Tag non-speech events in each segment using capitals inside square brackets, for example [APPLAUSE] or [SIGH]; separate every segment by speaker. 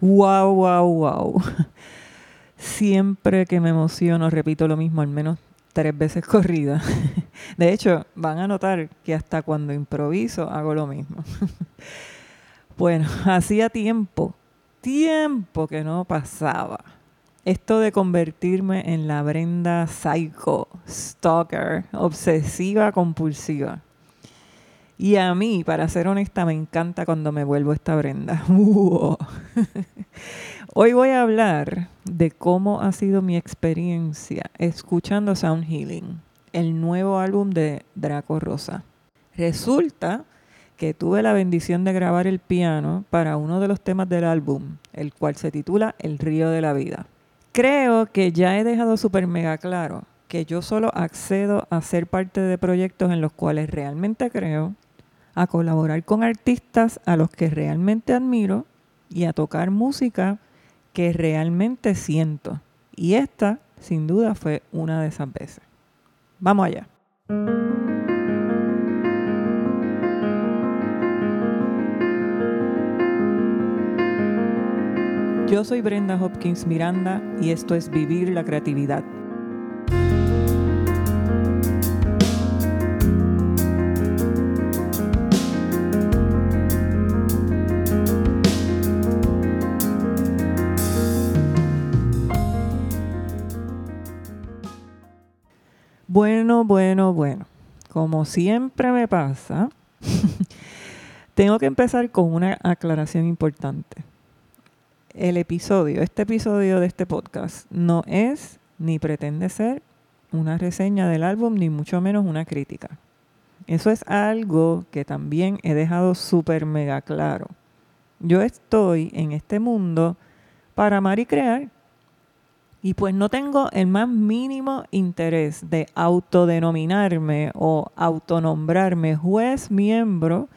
Speaker 1: Wow, wow, wow. Siempre que me emociono repito lo mismo al menos tres veces corrida. De hecho, van a notar que hasta cuando improviso hago lo mismo. Bueno, hacía tiempo, tiempo que no pasaba. Esto de convertirme en la Brenda psycho, stalker, obsesiva, compulsiva. Y a mí, para ser honesta, me encanta cuando me vuelvo esta Brenda. [LAUGHS] Hoy voy a hablar de cómo ha sido mi experiencia escuchando Sound Healing, el nuevo álbum de Draco Rosa. Resulta que tuve la bendición de grabar el piano para uno de los temas del álbum, el cual se titula El río de la vida. Creo que ya he dejado súper mega claro que yo solo accedo a ser parte de proyectos en los cuales realmente creo, a colaborar con artistas a los que realmente admiro y a tocar música que realmente siento. Y esta, sin duda, fue una de esas veces. Vamos allá. Yo soy Brenda Hopkins Miranda y esto es Vivir la Creatividad Bueno, bueno, bueno. Como siempre me pasa, [LAUGHS] tengo que empezar con una aclaración importante. El episodio, este episodio de este podcast, no es ni pretende ser una reseña del álbum, ni mucho menos una crítica. Eso es algo que también he dejado súper mega claro. Yo estoy en este mundo para amar y crear y pues no tengo el más mínimo interés de autodenominarme o autonombrarme juez miembro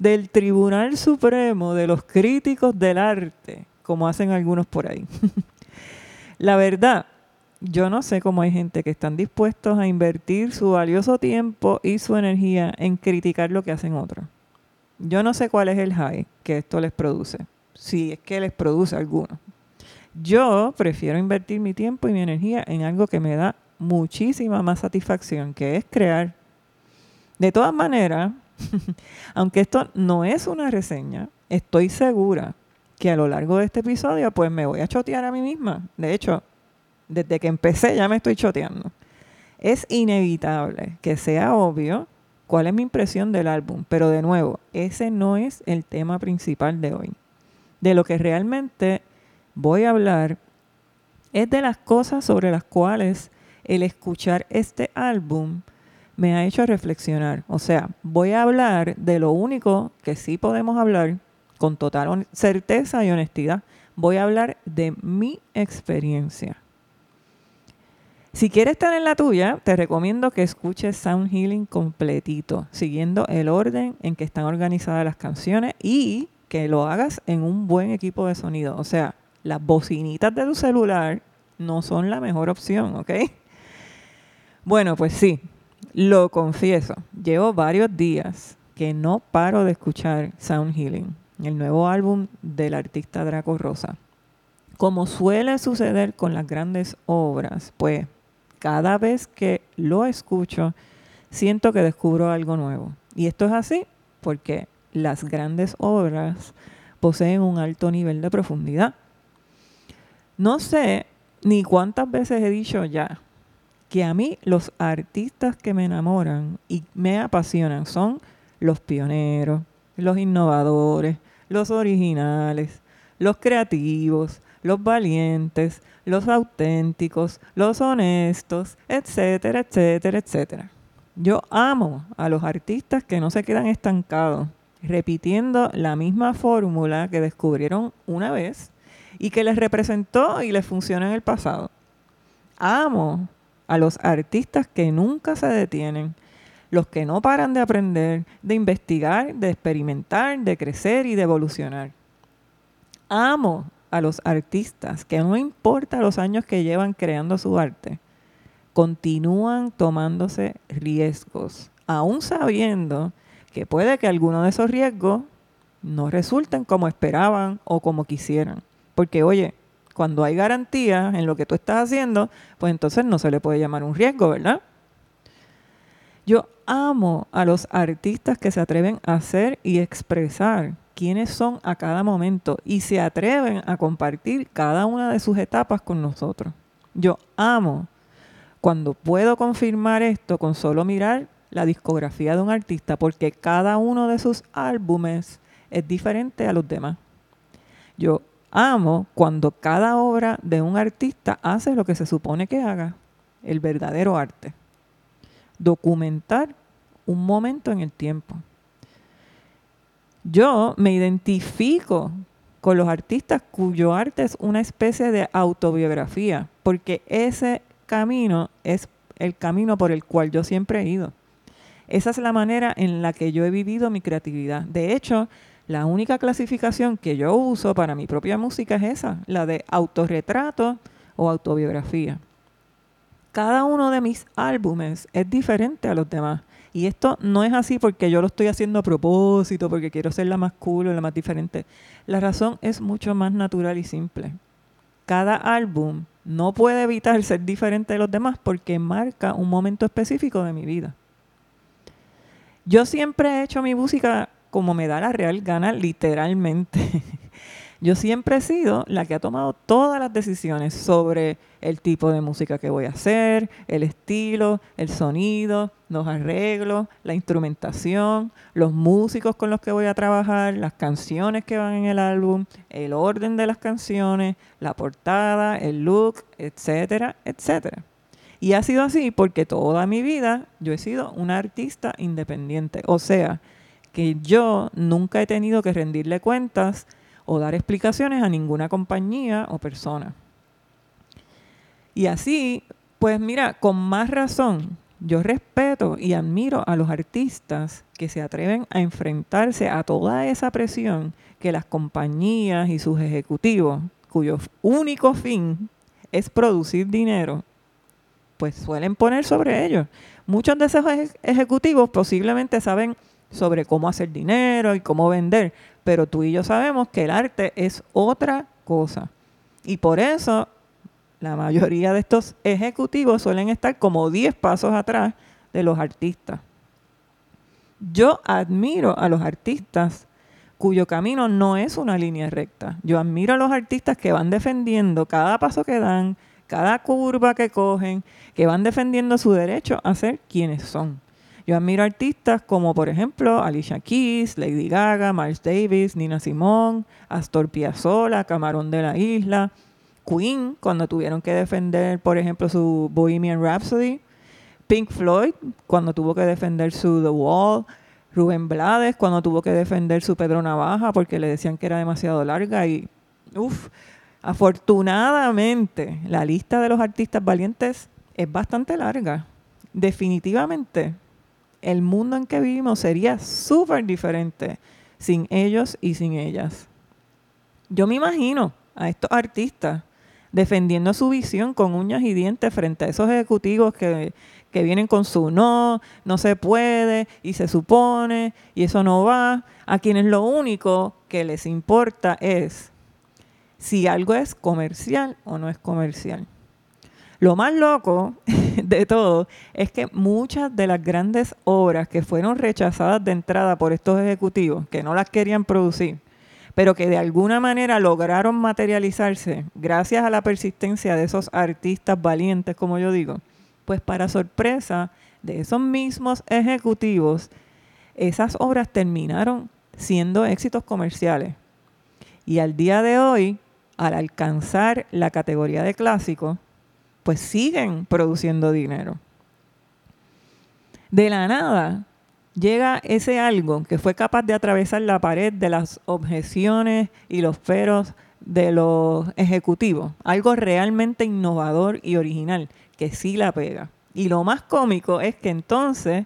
Speaker 1: del Tribunal Supremo de los Críticos del Arte, como hacen algunos por ahí. [LAUGHS] La verdad, yo no sé cómo hay gente que están dispuestos a invertir su valioso tiempo y su energía en criticar lo que hacen otros. Yo no sé cuál es el high que esto les produce, si es que les produce alguno. Yo prefiero invertir mi tiempo y mi energía en algo que me da muchísima más satisfacción, que es crear. De todas maneras, [LAUGHS] aunque esto no es una reseña, estoy segura que a lo largo de este episodio pues me voy a chotear a mí misma. De hecho, desde que empecé ya me estoy choteando. Es inevitable que sea obvio cuál es mi impresión del álbum, pero de nuevo, ese no es el tema principal de hoy. De lo que realmente voy a hablar es de las cosas sobre las cuales el escuchar este álbum me ha hecho reflexionar. O sea, voy a hablar de lo único que sí podemos hablar con total certeza y honestidad. Voy a hablar de mi experiencia. Si quieres estar en la tuya, te recomiendo que escuches Sound Healing completito, siguiendo el orden en que están organizadas las canciones y que lo hagas en un buen equipo de sonido. O sea, las bocinitas de tu celular no son la mejor opción, ¿ok? Bueno, pues sí, lo confieso. Llevo varios días que no paro de escuchar Sound Healing, el nuevo álbum del artista Draco Rosa. Como suele suceder con las grandes obras, pues cada vez que lo escucho, siento que descubro algo nuevo. Y esto es así porque las grandes obras poseen un alto nivel de profundidad. No sé ni cuántas veces he dicho ya que a mí los artistas que me enamoran y me apasionan son los pioneros, los innovadores, los originales, los creativos, los valientes, los auténticos, los honestos, etcétera, etcétera, etcétera. Yo amo a los artistas que no se quedan estancados, repitiendo la misma fórmula que descubrieron una vez y que les representó y les funcionó en el pasado. Amo a los artistas que nunca se detienen, los que no paran de aprender, de investigar, de experimentar, de crecer y de evolucionar. Amo a los artistas que no importa los años que llevan creando su arte, continúan tomándose riesgos, aún sabiendo que puede que algunos de esos riesgos no resulten como esperaban o como quisieran porque oye, cuando hay garantía en lo que tú estás haciendo, pues entonces no se le puede llamar un riesgo, ¿verdad? Yo amo a los artistas que se atreven a hacer y expresar quiénes son a cada momento y se atreven a compartir cada una de sus etapas con nosotros. Yo amo cuando puedo confirmar esto con solo mirar la discografía de un artista, porque cada uno de sus álbumes es diferente a los demás. Yo amo cuando cada obra de un artista hace lo que se supone que haga, el verdadero arte. Documentar un momento en el tiempo yo me identifico con los artistas cuyo arte es una especie de autobiografía, porque ese camino es el camino por el cual yo siempre he ido. Esa es la manera en la que yo he vivido mi creatividad. De hecho, la única clasificación que yo uso para mi propia música es esa, la de autorretrato o autobiografía. Cada uno de mis álbumes es diferente a los demás. Y esto no es así porque yo lo estoy haciendo a propósito, porque quiero ser la más cool o la más diferente. La razón es mucho más natural y simple. Cada álbum no puede evitar ser diferente de los demás porque marca un momento específico de mi vida. Yo siempre he hecho mi música como me da la real gana, literalmente. [LAUGHS] Yo siempre he sido la que ha tomado todas las decisiones sobre el tipo de música que voy a hacer, el estilo, el sonido, los arreglos, la instrumentación, los músicos con los que voy a trabajar, las canciones que van en el álbum, el orden de las canciones, la portada, el look, etcétera, etcétera. Y ha sido así porque toda mi vida yo he sido una artista independiente. O sea, que yo nunca he tenido que rendirle cuentas o dar explicaciones a ninguna compañía o persona. Y así, pues mira, con más razón, yo respeto y admiro a los artistas que se atreven a enfrentarse a toda esa presión que las compañías y sus ejecutivos, cuyo único fin es producir dinero, pues suelen poner sobre ellos. Muchos de esos ejecutivos posiblemente saben sobre cómo hacer dinero y cómo vender, pero tú y yo sabemos que el arte es otra cosa. Y por eso la mayoría de estos ejecutivos suelen estar como 10 pasos atrás de los artistas. Yo admiro a los artistas cuyo camino no es una línea recta. Yo admiro a los artistas que van defendiendo cada paso que dan, cada curva que cogen, que van defendiendo su derecho a ser quienes son. Yo admiro artistas como, por ejemplo, Alicia Keys, Lady Gaga, Miles Davis, Nina Simone, Astor Piazzolla, Camarón de la Isla, Queen, cuando tuvieron que defender, por ejemplo, su Bohemian Rhapsody, Pink Floyd, cuando tuvo que defender su The Wall, Rubén Blades, cuando tuvo que defender su Pedro Navaja porque le decían que era demasiado larga y, uff, afortunadamente la lista de los artistas valientes es bastante larga. Definitivamente el mundo en que vivimos sería súper diferente sin ellos y sin ellas. Yo me imagino a estos artistas defendiendo su visión con uñas y dientes frente a esos ejecutivos que, que vienen con su no, no se puede y se supone y eso no va, a quienes lo único que les importa es si algo es comercial o no es comercial. Lo más loco [LAUGHS] de todo es que muchas de las grandes obras que fueron rechazadas de entrada por estos ejecutivos, que no las querían producir, pero que de alguna manera lograron materializarse gracias a la persistencia de esos artistas valientes, como yo digo, pues para sorpresa de esos mismos ejecutivos, esas obras terminaron siendo éxitos comerciales. Y al día de hoy, al alcanzar la categoría de clásico, pues siguen produciendo dinero. De la nada llega ese algo que fue capaz de atravesar la pared de las objeciones y los feros de los ejecutivos. Algo realmente innovador y original, que sí la pega. Y lo más cómico es que entonces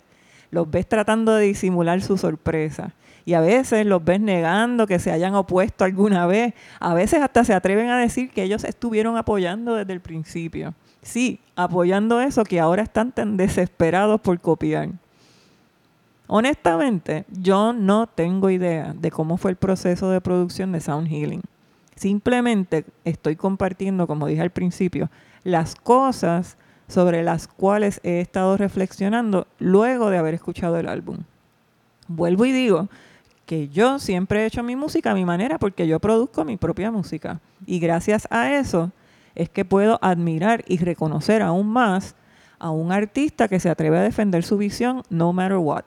Speaker 1: los ves tratando de disimular su sorpresa. Y a veces los ves negando que se hayan opuesto alguna vez. A veces hasta se atreven a decir que ellos estuvieron apoyando desde el principio. Sí, apoyando eso que ahora están tan desesperados por copiar. Honestamente, yo no tengo idea de cómo fue el proceso de producción de Sound Healing. Simplemente estoy compartiendo, como dije al principio, las cosas sobre las cuales he estado reflexionando luego de haber escuchado el álbum. Vuelvo y digo que yo siempre he hecho mi música a mi manera porque yo produzco mi propia música. Y gracias a eso es que puedo admirar y reconocer aún más a un artista que se atreve a defender su visión no matter what.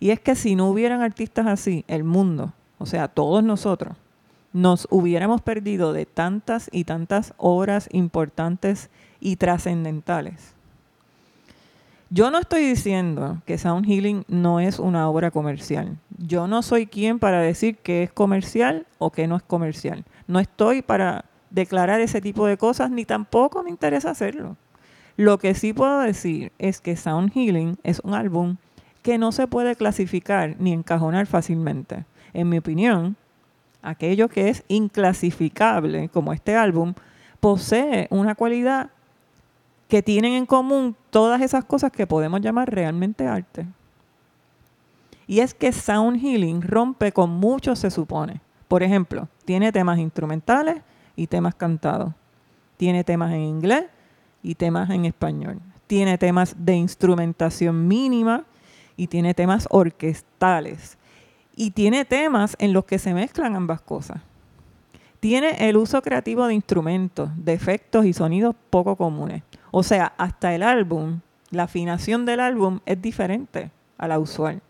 Speaker 1: Y es que si no hubieran artistas así, el mundo, o sea, todos nosotros, nos hubiéramos perdido de tantas y tantas obras importantes y trascendentales. Yo no estoy diciendo que Sound Healing no es una obra comercial. Yo no soy quien para decir que es comercial o que no es comercial. No estoy para declarar ese tipo de cosas ni tampoco me interesa hacerlo. Lo que sí puedo decir es que Sound Healing es un álbum que no se puede clasificar ni encajonar fácilmente. En mi opinión, aquello que es inclasificable, como este álbum, posee una cualidad que tienen en común todas esas cosas que podemos llamar realmente arte. Y es que Sound Healing rompe con mucho, se supone. Por ejemplo, tiene temas instrumentales y temas cantados. Tiene temas en inglés y temas en español. Tiene temas de instrumentación mínima y tiene temas orquestales. Y tiene temas en los que se mezclan ambas cosas. Tiene el uso creativo de instrumentos, de efectos y sonidos poco comunes. O sea, hasta el álbum, la afinación del álbum es diferente a la usual.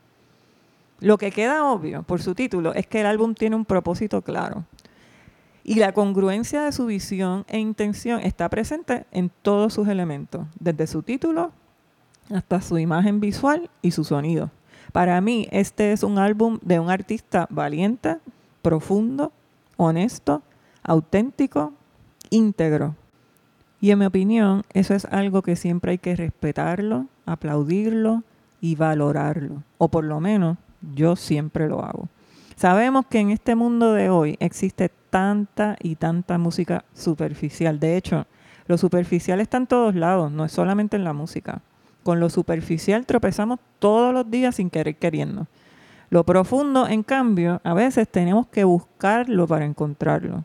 Speaker 1: Lo que queda obvio por su título es que el álbum tiene un propósito claro. Y la congruencia de su visión e intención está presente en todos sus elementos, desde su título hasta su imagen visual y su sonido. Para mí, este es un álbum de un artista valiente, profundo, honesto, auténtico, íntegro. Y en mi opinión, eso es algo que siempre hay que respetarlo, aplaudirlo y valorarlo. O por lo menos yo siempre lo hago. Sabemos que en este mundo de hoy existe tanta y tanta música superficial. De hecho, lo superficial está en todos lados, no es solamente en la música. Con lo superficial tropezamos todos los días sin querer queriendo. Lo profundo, en cambio, a veces tenemos que buscarlo para encontrarlo.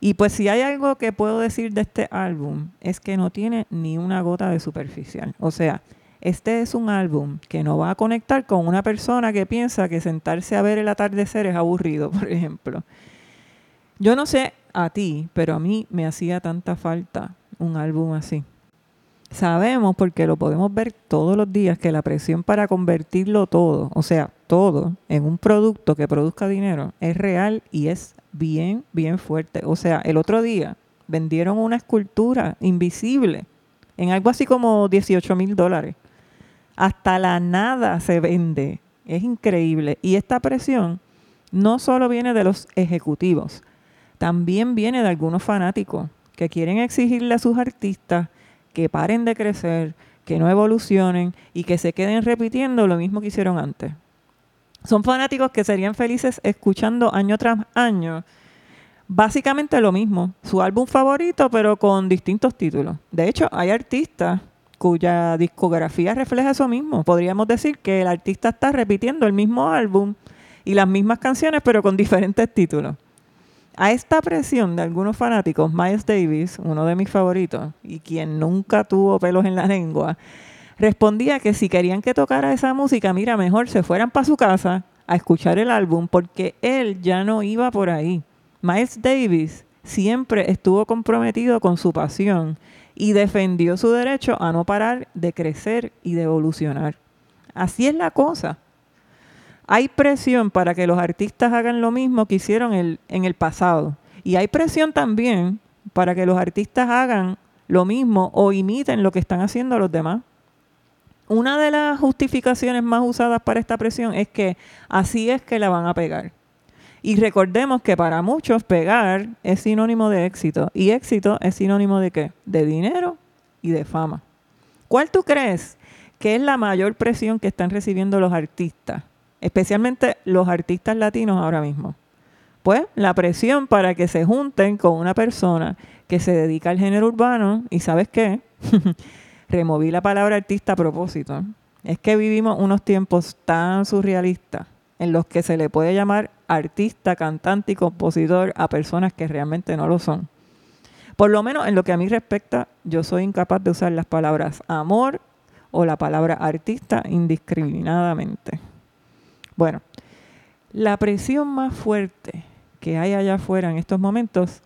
Speaker 1: Y pues si hay algo que puedo decir de este álbum es que no tiene ni una gota de superficial. O sea, este es un álbum que no va a conectar con una persona que piensa que sentarse a ver el atardecer es aburrido, [LAUGHS] por ejemplo. Yo no sé a ti, pero a mí me hacía tanta falta un álbum así. Sabemos, porque lo podemos ver todos los días, que la presión para convertirlo todo, o sea, todo, en un producto que produzca dinero, es real y es bien, bien fuerte. O sea, el otro día vendieron una escultura invisible en algo así como 18 mil dólares. Hasta la nada se vende. Es increíble. Y esta presión no solo viene de los ejecutivos, también viene de algunos fanáticos que quieren exigirle a sus artistas que paren de crecer, que no evolucionen y que se queden repitiendo lo mismo que hicieron antes. Son fanáticos que serían felices escuchando año tras año básicamente lo mismo, su álbum favorito pero con distintos títulos. De hecho, hay artistas cuya discografía refleja eso mismo. Podríamos decir que el artista está repitiendo el mismo álbum y las mismas canciones pero con diferentes títulos. A esta presión de algunos fanáticos, Miles Davis, uno de mis favoritos, y quien nunca tuvo pelos en la lengua, respondía que si querían que tocara esa música, mira, mejor se fueran para su casa a escuchar el álbum porque él ya no iba por ahí. Miles Davis siempre estuvo comprometido con su pasión y defendió su derecho a no parar de crecer y de evolucionar. Así es la cosa. Hay presión para que los artistas hagan lo mismo que hicieron en el pasado. Y hay presión también para que los artistas hagan lo mismo o imiten lo que están haciendo los demás. Una de las justificaciones más usadas para esta presión es que así es que la van a pegar. Y recordemos que para muchos pegar es sinónimo de éxito. ¿Y éxito es sinónimo de qué? De dinero y de fama. ¿Cuál tú crees que es la mayor presión que están recibiendo los artistas? Especialmente los artistas latinos ahora mismo. Pues la presión para que se junten con una persona que se dedica al género urbano y sabes qué, [LAUGHS] removí la palabra artista a propósito. Es que vivimos unos tiempos tan surrealistas en los que se le puede llamar artista, cantante y compositor a personas que realmente no lo son. Por lo menos en lo que a mí respecta, yo soy incapaz de usar las palabras amor o la palabra artista indiscriminadamente. Bueno, la presión más fuerte que hay allá afuera en estos momentos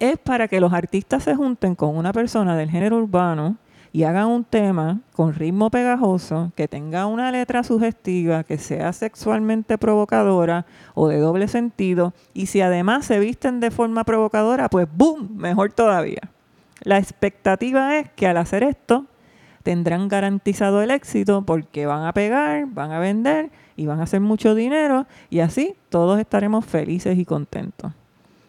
Speaker 1: es para que los artistas se junten con una persona del género urbano y hagan un tema con ritmo pegajoso, que tenga una letra sugestiva, que sea sexualmente provocadora o de doble sentido, y si además se visten de forma provocadora, pues ¡boom! Mejor todavía. La expectativa es que al hacer esto tendrán garantizado el éxito porque van a pegar, van a vender y van a hacer mucho dinero y así todos estaremos felices y contentos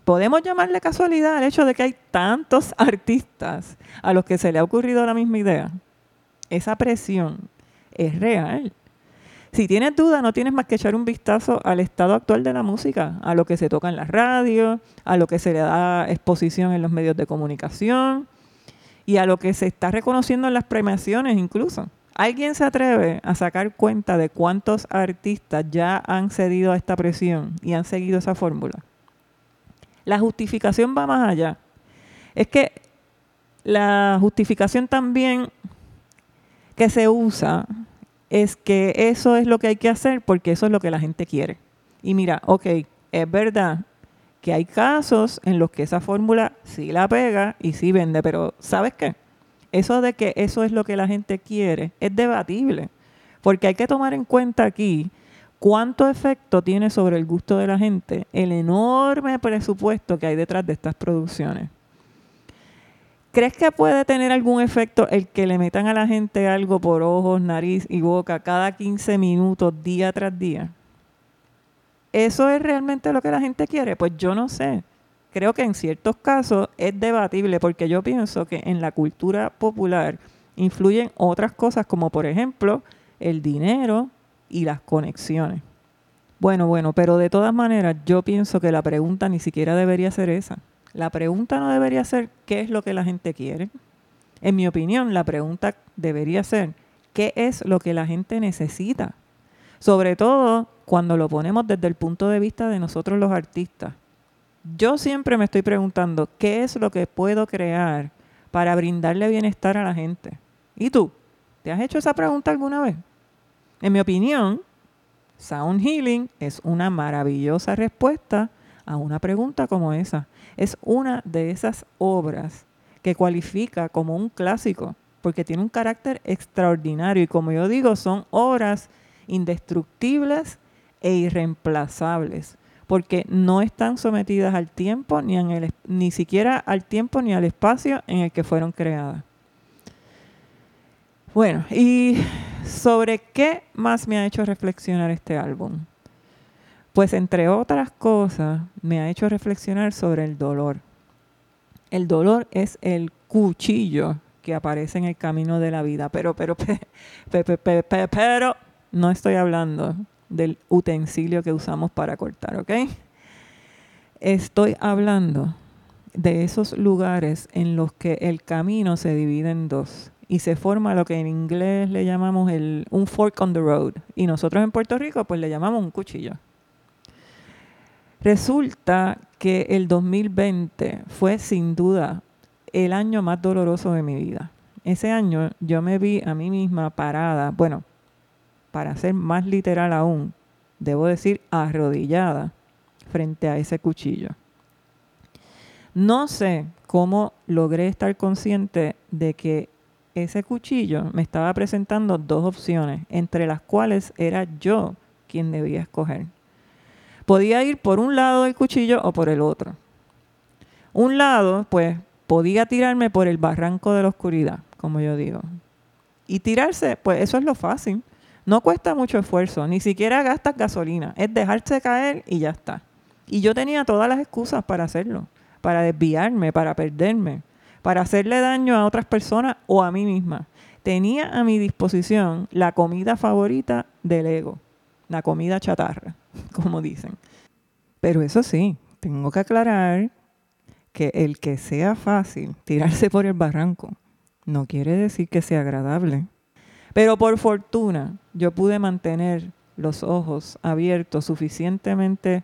Speaker 1: podemos llamarle casualidad al hecho de que hay tantos [LAUGHS] artistas a los que se le ha ocurrido la misma idea. Esa presión es real. Si tienes duda, no tienes más que echar un vistazo al estado actual de la música, a lo que se toca en la radio, a lo que se le da exposición en los medios de comunicación y a lo que se está reconociendo en las premiaciones incluso. ¿Alguien se atreve a sacar cuenta de cuántos artistas ya han cedido a esta presión y han seguido esa fórmula? La justificación va más allá. Es que la justificación también que se usa es que eso es lo que hay que hacer porque eso es lo que la gente quiere. Y mira, ok, es verdad que hay casos en los que esa fórmula sí la pega y sí vende, pero ¿sabes qué? Eso de que eso es lo que la gente quiere es debatible, porque hay que tomar en cuenta aquí cuánto efecto tiene sobre el gusto de la gente el enorme presupuesto que hay detrás de estas producciones. ¿Crees que puede tener algún efecto el que le metan a la gente algo por ojos, nariz y boca cada 15 minutos, día tras día? ¿Eso es realmente lo que la gente quiere? Pues yo no sé. Creo que en ciertos casos es debatible porque yo pienso que en la cultura popular influyen otras cosas como por ejemplo el dinero, y las conexiones. Bueno, bueno, pero de todas maneras yo pienso que la pregunta ni siquiera debería ser esa. La pregunta no debería ser qué es lo que la gente quiere. En mi opinión, la pregunta debería ser qué es lo que la gente necesita. Sobre todo cuando lo ponemos desde el punto de vista de nosotros los artistas. Yo siempre me estoy preguntando qué es lo que puedo crear para brindarle bienestar a la gente. ¿Y tú? ¿Te has hecho esa pregunta alguna vez? En mi opinión, Sound Healing es una maravillosa respuesta a una pregunta como esa. Es una de esas obras que cualifica como un clásico porque tiene un carácter extraordinario y como yo digo, son obras indestructibles e irreemplazables porque no están sometidas al tiempo ni, ni siquiera al tiempo ni al espacio en el que fueron creadas. Bueno, y sobre qué más me ha hecho reflexionar este álbum. Pues entre otras cosas, me ha hecho reflexionar sobre el dolor. El dolor es el cuchillo que aparece en el camino de la vida, pero, pero, [LAUGHS] pero, pero, no estoy hablando del utensilio que usamos para cortar, ¿ok? Estoy hablando de esos lugares en los que el camino se divide en dos y se forma lo que en inglés le llamamos el, un fork on the road. Y nosotros en Puerto Rico pues le llamamos un cuchillo. Resulta que el 2020 fue sin duda el año más doloroso de mi vida. Ese año yo me vi a mí misma parada, bueno, para ser más literal aún, debo decir arrodillada frente a ese cuchillo. No sé cómo logré estar consciente de que ese cuchillo me estaba presentando dos opciones, entre las cuales era yo quien debía escoger. Podía ir por un lado del cuchillo o por el otro. Un lado, pues, podía tirarme por el barranco de la oscuridad, como yo digo. Y tirarse, pues eso es lo fácil. No cuesta mucho esfuerzo, ni siquiera gastas gasolina. Es dejarse caer y ya está. Y yo tenía todas las excusas para hacerlo, para desviarme, para perderme para hacerle daño a otras personas o a mí misma. Tenía a mi disposición la comida favorita del ego, la comida chatarra, [LAUGHS] como dicen. Pero eso sí, tengo que aclarar que el que sea fácil tirarse por el barranco no quiere decir que sea agradable. Pero por fortuna yo pude mantener los ojos abiertos suficientemente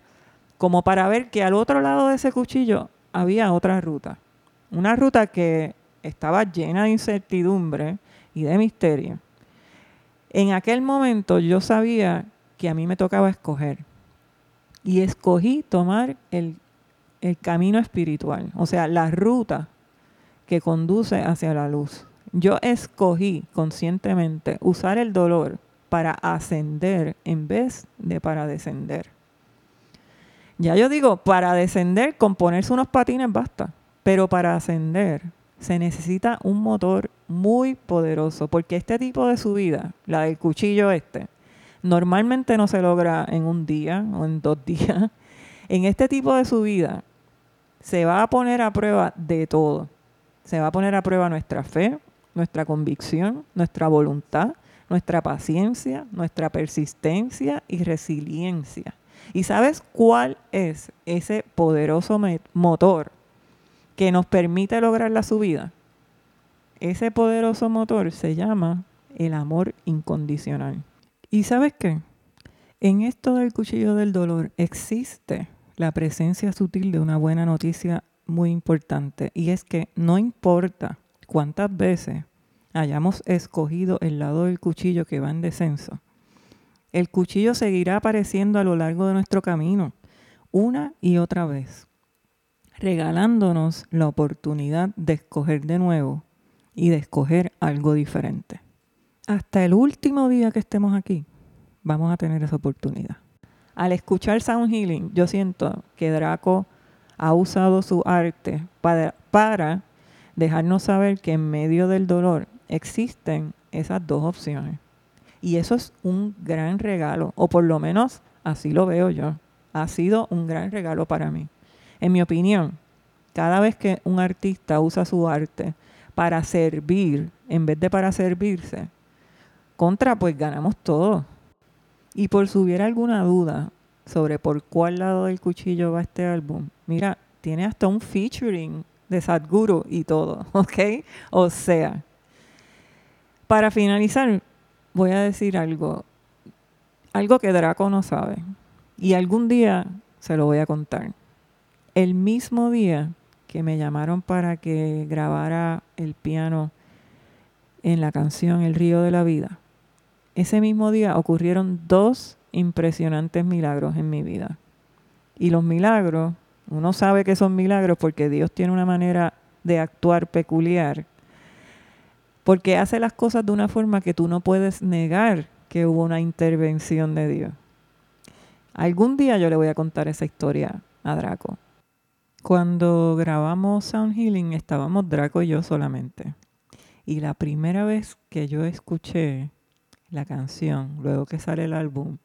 Speaker 1: como para ver que al otro lado de ese cuchillo había otra ruta. Una ruta que estaba llena de incertidumbre y de misterio. En aquel momento yo sabía que a mí me tocaba escoger. Y escogí tomar el, el camino espiritual, o sea, la ruta que conduce hacia la luz. Yo escogí conscientemente usar el dolor para ascender en vez de para descender. Ya yo digo, para descender con ponerse unos patines basta, pero para ascender se necesita un motor muy poderoso, porque este tipo de subida, la del cuchillo este, normalmente no se logra en un día o en dos [LAUGHS] días. En este tipo de subida se va a poner a prueba de todo. Se va a poner a prueba nuestra fe, nuestra convicción, nuestra voluntad, nuestra paciencia, nuestra persistencia y resiliencia. ¿Y sabes cuál es ese poderoso motor que nos permite lograr la subida? Ese poderoso motor se llama el amor incondicional. ¿Y sabes qué? En esto del cuchillo del dolor existe la presencia sutil de una buena noticia muy importante y es que no importa cuántas veces hayamos escogido el lado del cuchillo que va en descenso, el cuchillo seguirá apareciendo a lo largo de nuestro camino, una y otra vez, regalándonos la oportunidad de escoger de nuevo y de escoger algo diferente. Hasta el último día que estemos aquí, vamos a tener esa oportunidad. Al escuchar Sound Healing, yo siento que Draco ha usado su arte para, para dejarnos saber que en medio del dolor existen esas dos opciones. Y eso es un gran regalo, o por lo menos así lo veo yo. Ha sido un gran regalo para mí. En mi opinión, cada vez que un artista usa su arte para servir en vez de para servirse, contra pues ganamos todo. Y por si hubiera alguna duda sobre por cuál lado del cuchillo va este álbum, mira, tiene hasta un featuring de Sadhguru y todo, [LAUGHS] ¿ok? O sea, para finalizar, voy a decir algo, algo que Draco no sabe. Y algún día se lo voy a contar. El mismo día que me llamaron para que grabara el piano en la canción El río de la vida, ese mismo día ocurrieron dos impresionantes milagros en mi vida. Y los milagros, uno sabe que son milagros porque Dios tiene una manera de actuar peculiar porque hace las cosas de una forma que tú no puedes negar que hubo una intervención de Dios. Algún día yo le voy a contar esa historia a Draco. Cuando grabamos Sound Healing estábamos Draco y yo solamente. Y la primera vez que yo escuché la canción, luego que sale el álbum,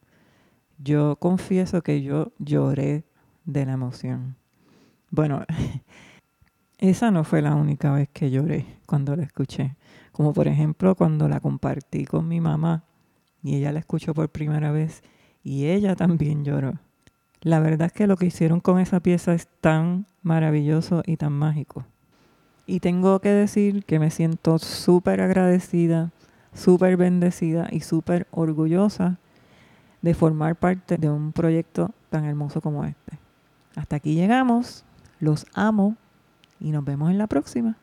Speaker 1: yo confieso que yo lloré de la emoción. Bueno, [LAUGHS] esa no fue la única vez que lloré cuando la escuché. Como por ejemplo cuando la compartí con mi mamá y ella la escuchó por primera vez y ella [LAUGHS] también lloró. La verdad es que lo que hicieron con esa pieza es tan maravilloso y tan mágico. Y tengo que decir que me siento súper agradecida, súper bendecida y súper orgullosa de formar parte de un proyecto tan hermoso como este. Hasta aquí llegamos, los amo y nos vemos en la próxima.